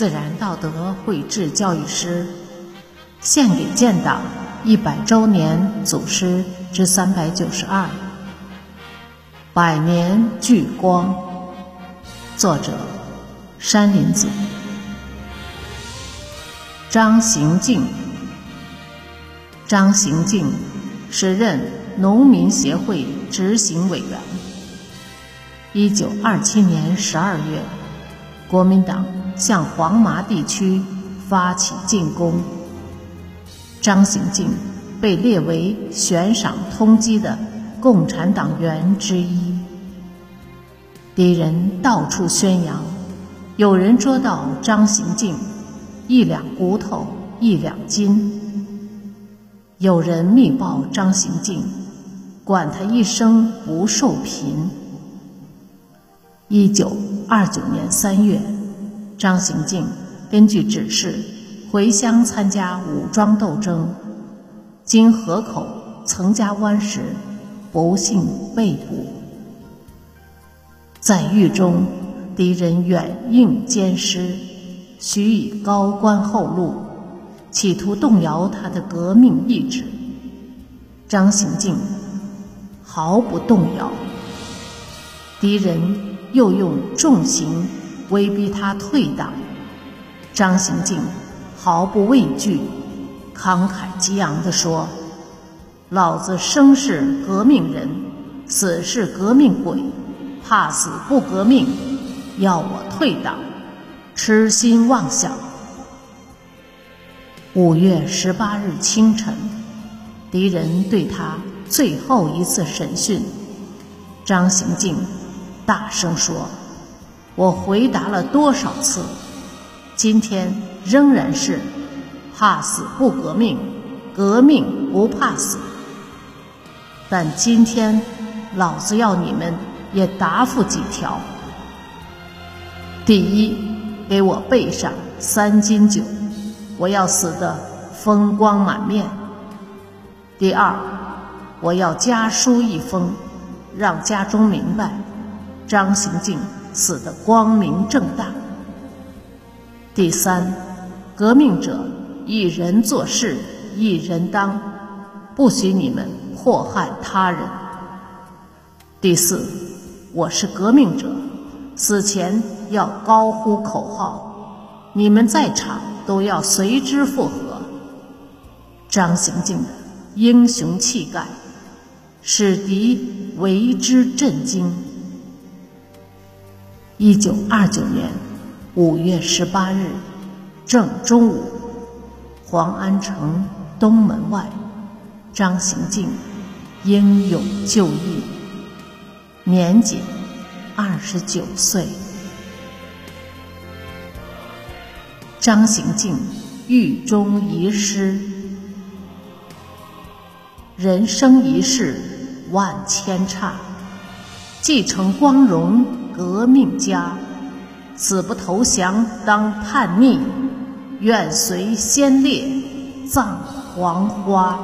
自然道德绘制教育师，献给建党一百周年祖师之三百九十二。百年聚光。作者：山林子。张行静。张行静，时任农民协会执行委员。一九二七年十二月，国民党向黄麻地区发起进攻。张行静被列为悬赏通缉的共产党员之一。敌人到处宣扬，有人捉到张行静，一两骨头一两金；有人密报张行静，管他一生不受贫。一九二九年三月，张行静根据指示回乡参加武装斗争，经河口曾家湾时，不幸被捕。在狱中，敌人远应监师，许以高官厚禄，企图动摇他的革命意志。张行静毫不动摇，敌人。又用重刑威逼他退党，张行静毫不畏惧，慷慨激昂地说：“老子生是革命人，死是革命鬼，怕死不革命，要我退党，痴心妄想。”五月十八日清晨，敌人对他最后一次审讯，张行静。大声说：“我回答了多少次？今天仍然是怕死不革命，革命不怕死。但今天老子要你们也答复几条：第一，给我备上三斤酒，我要死得风光满面；第二，我要家书一封，让家中明白。”张行静死得光明正大。第三，革命者一人做事一人当，不许你们祸害他人。第四，我是革命者，死前要高呼口号，你们在场都要随之附和。张行静的英雄气概，使敌为之震惊。一九二九年五月十八日正中午，黄安城东门外，张行静英勇就义，年仅二十九岁。张行静狱中遗诗：人生一世万千差，继承光荣。革命家，死不投降当叛逆，愿随先烈葬黄花。